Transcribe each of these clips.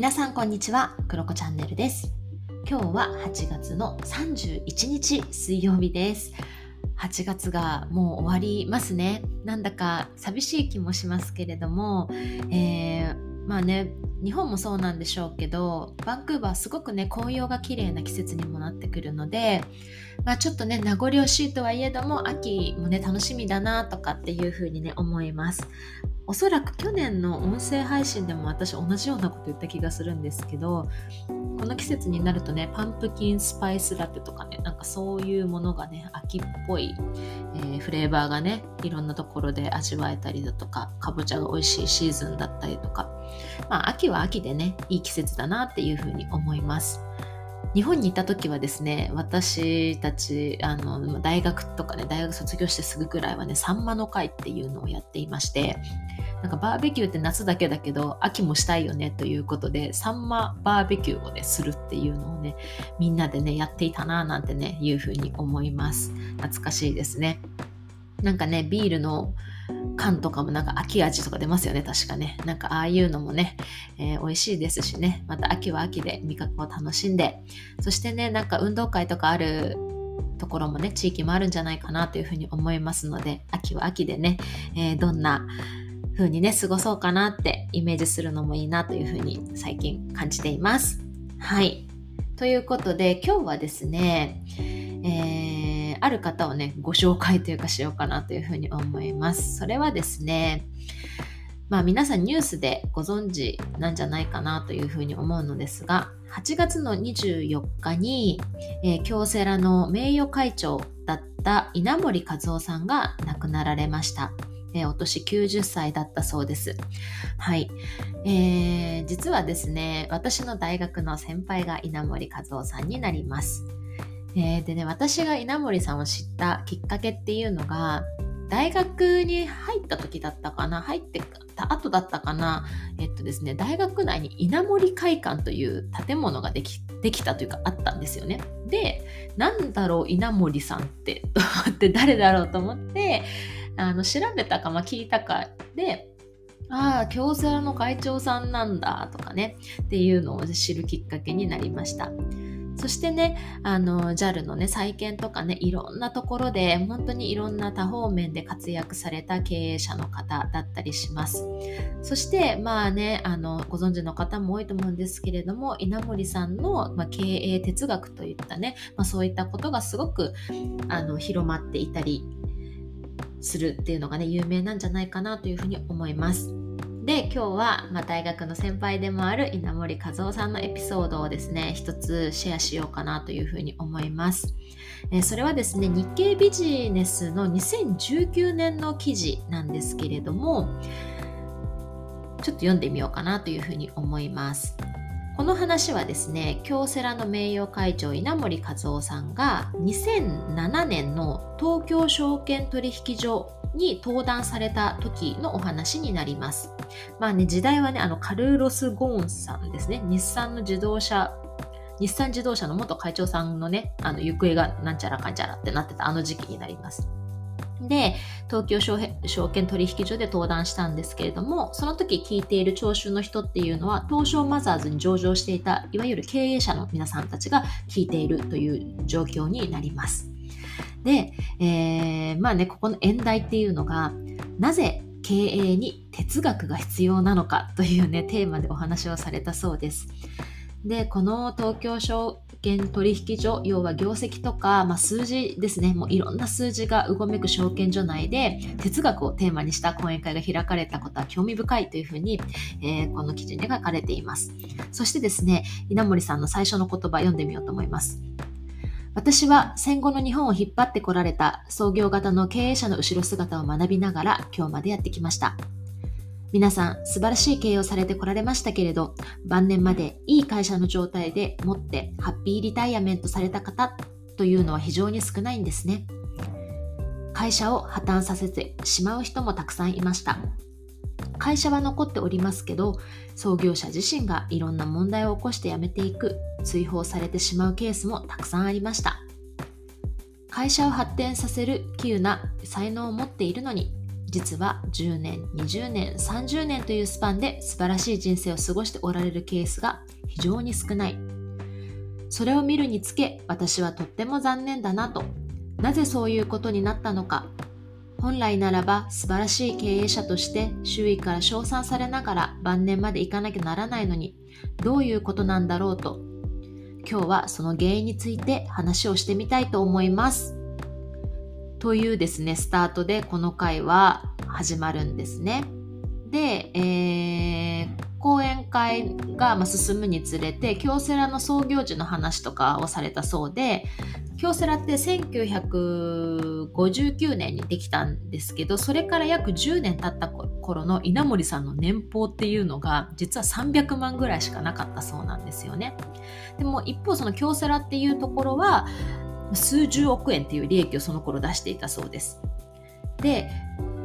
皆さんこんにちは、クロコチャンネルです。今日は8月の31日水曜日です。8月がもう終わりますね。なんだか寂しい気もしますけれども、えー、まあね、日本もそうなんでしょうけど、バンクーバーすごくね、紅葉が綺麗な季節にもなってくるので、まあちょっとね、名残惜しいとはいえども、秋もね、楽しみだなとかっていうふうにね、思います。おそらく去年の音声配信でも私同じようなこと言った気がするんですけどこの季節になるとねパンプキンスパイスラテとかねなんかそういうものがね秋っぽい、えー、フレーバーがねいろんなところで味わえたりだとかかぼちゃが美味しいシーズンだったりとかまあ秋は秋でねいい季節だなっていうふうに思います。日本にいた時はですね私たちあの大学とかね大学卒業してすぐくらいはねサンマの会っていうのをやっていましてなんかバーベキューって夏だけだけど秋もしたいよねということでサンマバーベキューをねするっていうのをねみんなでねやっていたななんてねいうふうに思います。懐かしいですね。なんかねビールの缶とかもなんか秋味とか出ますよね確かねなんかああいうのもね、えー、美味しいですしねまた秋は秋で味覚を楽しんでそしてねなんか運動会とかあるところもね地域もあるんじゃないかなというふうに思いますので秋は秋でね、えー、どんな風にね過ごそうかなってイメージするのもいいなというふうに最近感じています。はい。ということで今日はですね、えー、ある方をねご紹介というかしようかなというふうに思います。それはですねまあ皆さんニュースでご存知なんじゃないかなというふうに思うのですが8月の24日に、えー、京セラの名誉会長だった稲森和夫さんが亡くなられました。えー、お年90歳だったそうです。はい。えー、実はですね、私の大学の先輩が稲森和夫さんになります。えー、でね、私が稲森さんを知ったきっかけっていうのが、大学に入った時だったかな入ってた後だったかなえっとですね、大学内に稲森会館という建物ができできたというかあったんですよね。で、なんだろう稲森さんって、と 思って誰だろうと思って、あの調べたか、まあ、聞いたかで、ああ、京セラの会長さんなんだとかね、っていうのを知るきっかけになりました。そしてね、あの、JAL のね、再建とかね、いろんなところで、本当にいろんな多方面で活躍された経営者の方だったりします。そして、まあね、あの、ご存知の方も多いと思うんですけれども、稲森さんの、まあ、経営哲学といったね、まあ、そういったことがすごく、あの、広まっていたり、するっていうのがね有名なんじゃないかなというふうに思います。で今日は、まあ、大学の先輩でもある稲森和夫さんのエピソードをですね一つシェアしようかなというふうに思います。えー、それはですね日経ビジネスの2019年の記事なんですけれどもちょっと読んでみようかなというふうに思います。この話はですね京セラの名誉会長稲森和夫さんが2007年の東京証券取引所に登壇された時のお話になります。まあね、時代はね、あのカルーロス・ゴーンさんですね。日産の自動車、日産自動車の元会長さんのね、あの行方がなんちゃらかんちゃらってなってたあの時期になります。で、東京証券取引所で登壇したんですけれども、その時聞いている聴衆の人っていうのは、東証マザーズに上場していた、いわゆる経営者の皆さんたちが聞いているという状況になります。で、えー、まあね、ここの演題っていうのが、なぜ経営に哲学が必要なのかというね、テーマでお話をされたそうです。で、この東京証券取引所、要は業績とか、まあ、数字ですね、もういろんな数字がうごめく証券所内で哲学をテーマにした講演会が開かれたことは興味深いというふうに、えー、この記事に書かれています。そしてですね、稲森さんの最初の言葉読んでみようと思います。私は戦後の日本を引っ張ってこられた創業型の経営者の後ろ姿を学びながら今日までやってきました。皆さん素晴らしい経営をされてこられましたけれど、晩年までいい会社の状態でもってハッピーリタイアメントされた方というのは非常に少ないんですね。会社を破綻させてしまう人もたくさんいました。会社は残っておりますけど、創業者自身がいろんな問題を起こして辞めていく、追放されてしまうケースもたくさんありました。会社を発展させる稀有な才能を持っているのに、実は10年20年30年というスパンで素晴らしい人生を過ごしておられるケースが非常に少ない。それを見るにつけ私はとっても残念だなと。なぜそういうことになったのか。本来ならば素晴らしい経営者として周囲から称賛されながら晩年まで行かなきゃならないのにどういうことなんだろうと今日はその原因について話をしてみたいと思います。というですね、スタートでこの回は始まるんですね。で、えー、講演会が進むにつれて京セラの創業時の話とかをされたそうで京セラって1959年にできたんですけどそれから約10年経った頃の稲森さんの年俸っていうのが実は300万ぐらいしかなかったそうなんですよね。でも一方その京セラっていうところは数十億円っていう利益をその頃出していたそうです。で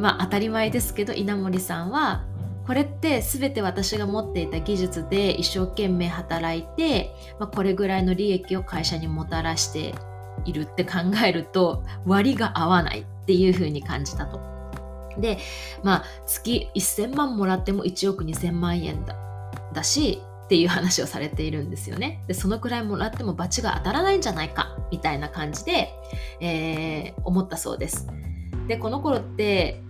まあ当たり前ですけど稲森さんはこれって全て私が持っていた技術で一生懸命働いて、まあ、これぐらいの利益を会社にもたらしているって考えると割が合わないっていうふうに感じたと。で、まあ月1000万もらっても1億2000万円だだしっていう話をされているんですよね。で、そのくらいもらっても罰が当たらないんじゃないかみたいな感じで、えー、思ったそうです。で、この頃って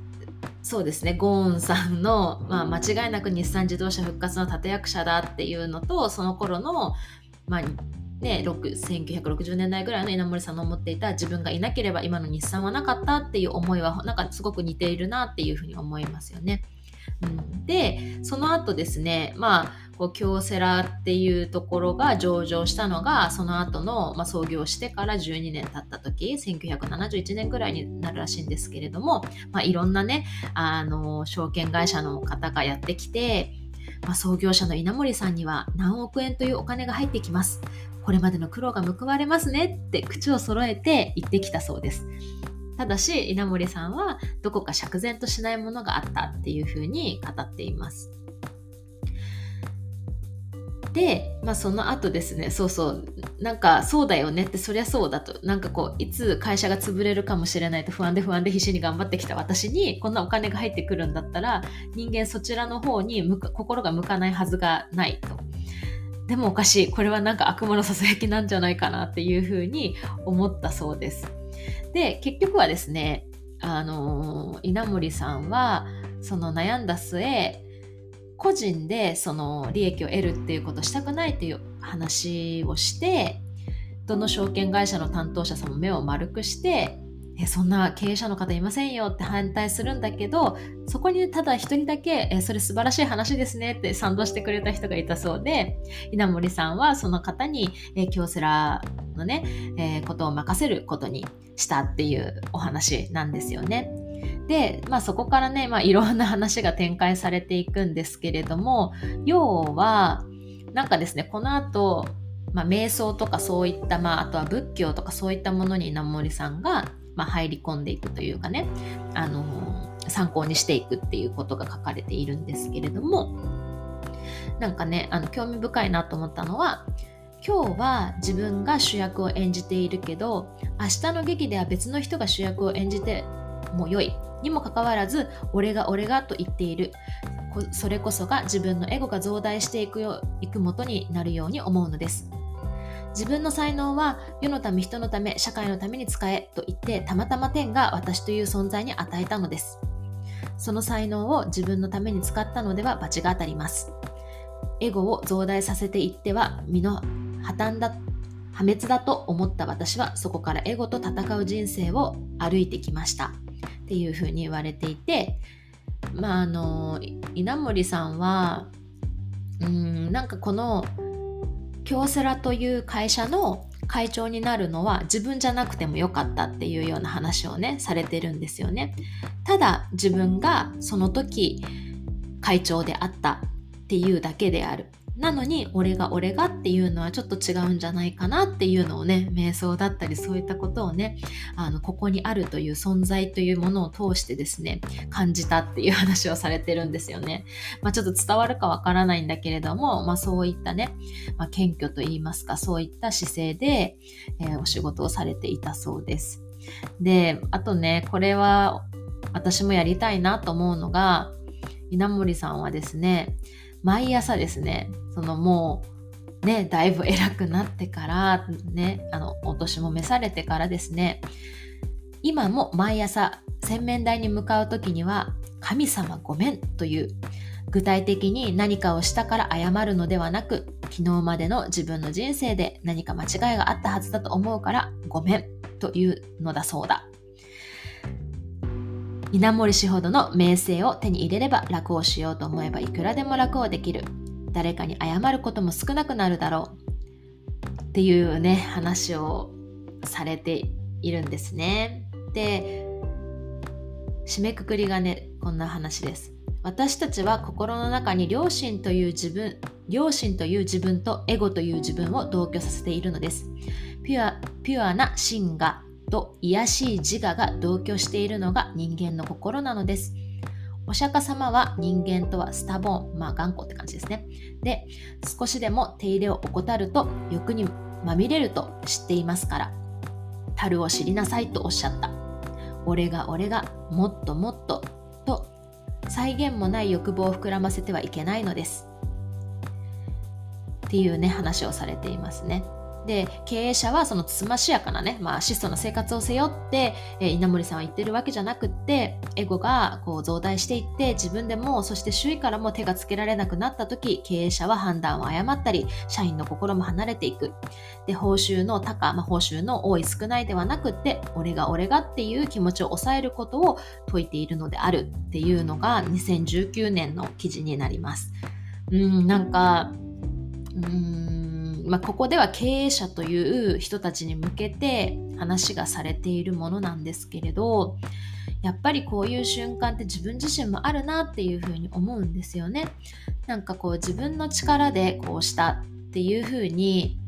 そうですねゴーンさんの、まあ、間違いなく日産自動車復活の立役者だっていうのとその頃の、まあね、1960年代ぐらいの稲森さんの思っていた自分がいなければ今の日産はなかったっていう思いはなんかすごく似ているなっていうふうに思いますよね。でその後ですねまあこう京セラっていうところが上場したのがその後の、まあ、創業してから12年経った時1971年ぐらいになるらしいんですけれども、まあ、いろんなねあの証券会社の方がやってきて、まあ、創業者の稲森さんには何億円というお金が入ってきます。これまでの苦労が報われますねって口を揃えて言ってきたそうです。ただし稲森さんはどこか釈然としないものがあったっていうふうに語っていますで、まあ、その後ですねそうそうなんかそうだよねってそりゃそうだとなんかこういつ会社が潰れるかもしれないと不安で不安で必死に頑張ってきた私にこんなお金が入ってくるんだったら人間そちらの方に心が向かないはずがないと。でもおかしいこれはなんか悪魔のささやきなんじゃないかなっていうふうに思ったそうです。で結局はですねあの稲森さんはその悩んだ末個人でその利益を得るっていうことをしたくないっていう話をしてどの証券会社の担当者さんも目を丸くしてえそんな経営者の方いませんよって反対するんだけどそこにただ一人だけえそれ素晴らしい話ですねって賛同してくれた人がいたそうで稲森さんはその方にえ京セラのね、えー、ことを任せることにしたっていうお話なんですよね。で、まあ、そこからね、まあ、いろんな話が展開されていくんですけれども要はなんかですねこの後、まあ、瞑想とかそういった、まあ、あとは仏教とかそういったものに稲森さんが、まあ、入り込んでいくというかね、あの、参考にしていくっていうことが書かれているんですけれどもなんかねあの興味深いなと思ったのは今日は自分が主役を演じているけど明日の劇では別の人が主役を演じても良い。にもかかわらず俺が俺がと言っている。それこそが自分のエゴが増大していくよいくもとになるように思うのです。自分の才能は世のため人のため社会のために使えと言ってたまたま天が私という存在に与えたのです。その才能を自分のために使ったのでは罰が当たります。エゴを増大させていっては身の破綻だ破滅だと思った私はそこからエゴと戦う人生を歩いてきました。っていうふうに言われていてまああの稲森さんはうんなんかこの京セラという会社の会長になるのは自分じゃなくてもよかったっていうような話をねされてるんですよね。ただ自分がその時会長であったっていうだけである。なのに俺が俺がっていうのはちょっと違うんじゃないかなっていうのをね瞑想だったりそういったことをねあのここにあるという存在というものを通してですね感じたっていう話をされてるんですよね。まあ、ちょっと伝わるかわからないんだけれども、まあ、そういったね、まあ、謙虚といいますかそういった姿勢で、えー、お仕事をされていたそうです。であとねこれは私もやりたいなと思うのが稲森さんはですね毎朝ですねそのもうねだいぶ偉くなってからねあのお年も召されてからですね今も毎朝洗面台に向かう時には「神様ごめん」という具体的に何かをしたから謝るのではなく昨日までの自分の人生で何か間違いがあったはずだと思うからごめんというのだそうだ。稲森氏ほどの名声を手に入れれば楽をしようと思えばいくらでも楽をできる。誰かに謝ることも少なくなるだろう。っていうね話をされているんですね。で締めくくりがねこんな話です。私たちは心の中に良心という自分良心という自分とエゴという自分を同居させているのです。ピュアピュアな真我と癒しい自我が同居しているのが人間の心なのですお釈迦様は人間とはスタボーン、まあ頑固って感じですね。で、少しでも手入れを怠ると欲にまみれると知っていますから、樽を知りなさいとおっしゃった。俺が俺がもっともっと際限もない欲望を膨らませてはいけないのですっていうね話をされていますね。で経営者はそのつましやかなね、まあ、質素な生活を背負って、えー、稲森さんは言ってるわけじゃなくってエゴがこう増大していって自分でもそして周囲からも手がつけられなくなった時経営者は判断を誤ったり社員の心も離れていくで報酬の高、まあ、報酬の多い少ないではなくって俺が俺がっていう気持ちを抑えることを説いているのであるっていうのが2019年の記事になります。うんなんかうんまあ、ここでは経営者という人たちに向けて話がされているものなんですけれどやっぱりこういう瞬間って自分自身もあるなっていうふうに思うんですよね。なんかこう自分の力でこうしたっていうふうに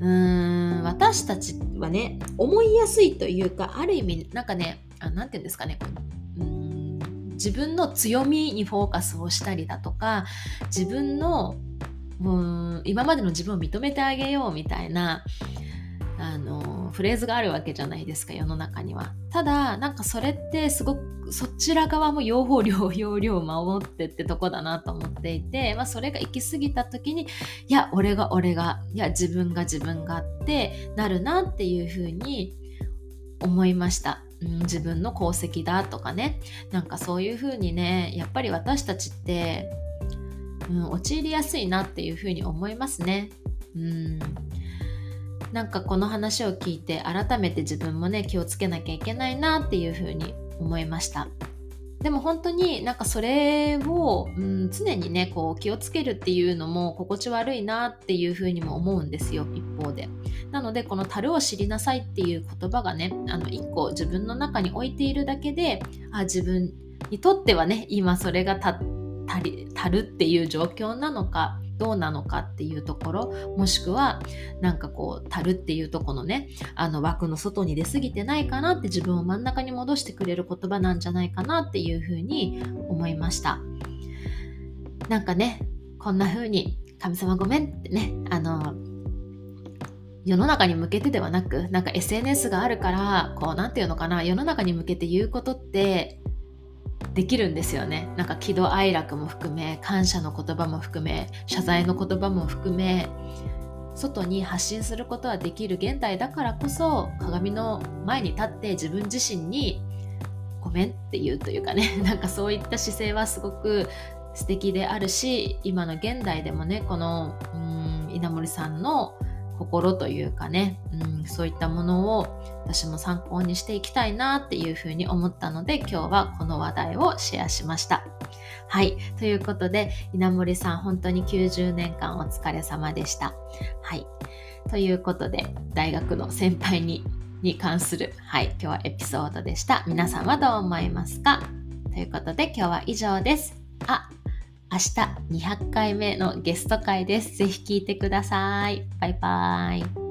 うーん私たちはね思いやすいというかある意味なんかね何て言うんですかねうん自分の強みにフォーカスをしたりだとか自分のもう今までの自分を認めてあげようみたいなあのフレーズがあるわけじゃないですか世の中には。ただなんかそれってすごくそちら側も用法量要領を守ってってとこだなと思っていて、まあ、それが行き過ぎた時にいや俺が俺がいや自分が自分がってなるなっていうふうに思いました。うん、自分の功績だとかね。なんかそういうふうにねやっぱり私たちってうん、陥りやすいなっていうふうに思いますね。うんなんかこの話を聞いて改めて自分もね気をつけなきゃいけないなっていうふうに思いました。でも本当になんかそれを、うん、常にねこう気をつけるっていうのも心地悪いなっていうふうにも思うんですよ一方で。なのでこの「樽を知りなさい」っていう言葉がねあの一個自分の中に置いているだけであ自分にとってはね今それがた足り足るっていう状況なのかどうなのかっていうところもしくはなんかこう足るっていうとこのねあの枠の外に出過ぎてないかなって自分を真ん中に戻してくれる言葉なんじゃないかなっていうふうに思いました。なんかねこんな風に神様ごめんってねあの世の中に向けてではなくなんか SNS があるからこう何て言うのかな世の中に向けて言うことってできるんですよね。なんか喜怒哀楽も含め感謝の言葉も含め謝罪の言葉も含め外に発信することはできる現代だからこそ鏡の前に立って自分自身にごめんって言うというかね。なんかそういった姿勢はすごく素敵であるし今の現代でもねこのうん稲森さんの心というかね、うん、そういったものを私も参考にしていきたいなっていうふうに思ったので今日はこの話題をシェアしました。はい。ということで、稲森さん本当に90年間お疲れ様でした。はい。ということで、大学の先輩にに関する、はい、今日はエピソードでした。皆さんはどう思いますか？ということで、今日は以上です。あ、明日200回目のゲスト会です。ぜひ聞いてください。バイバイ。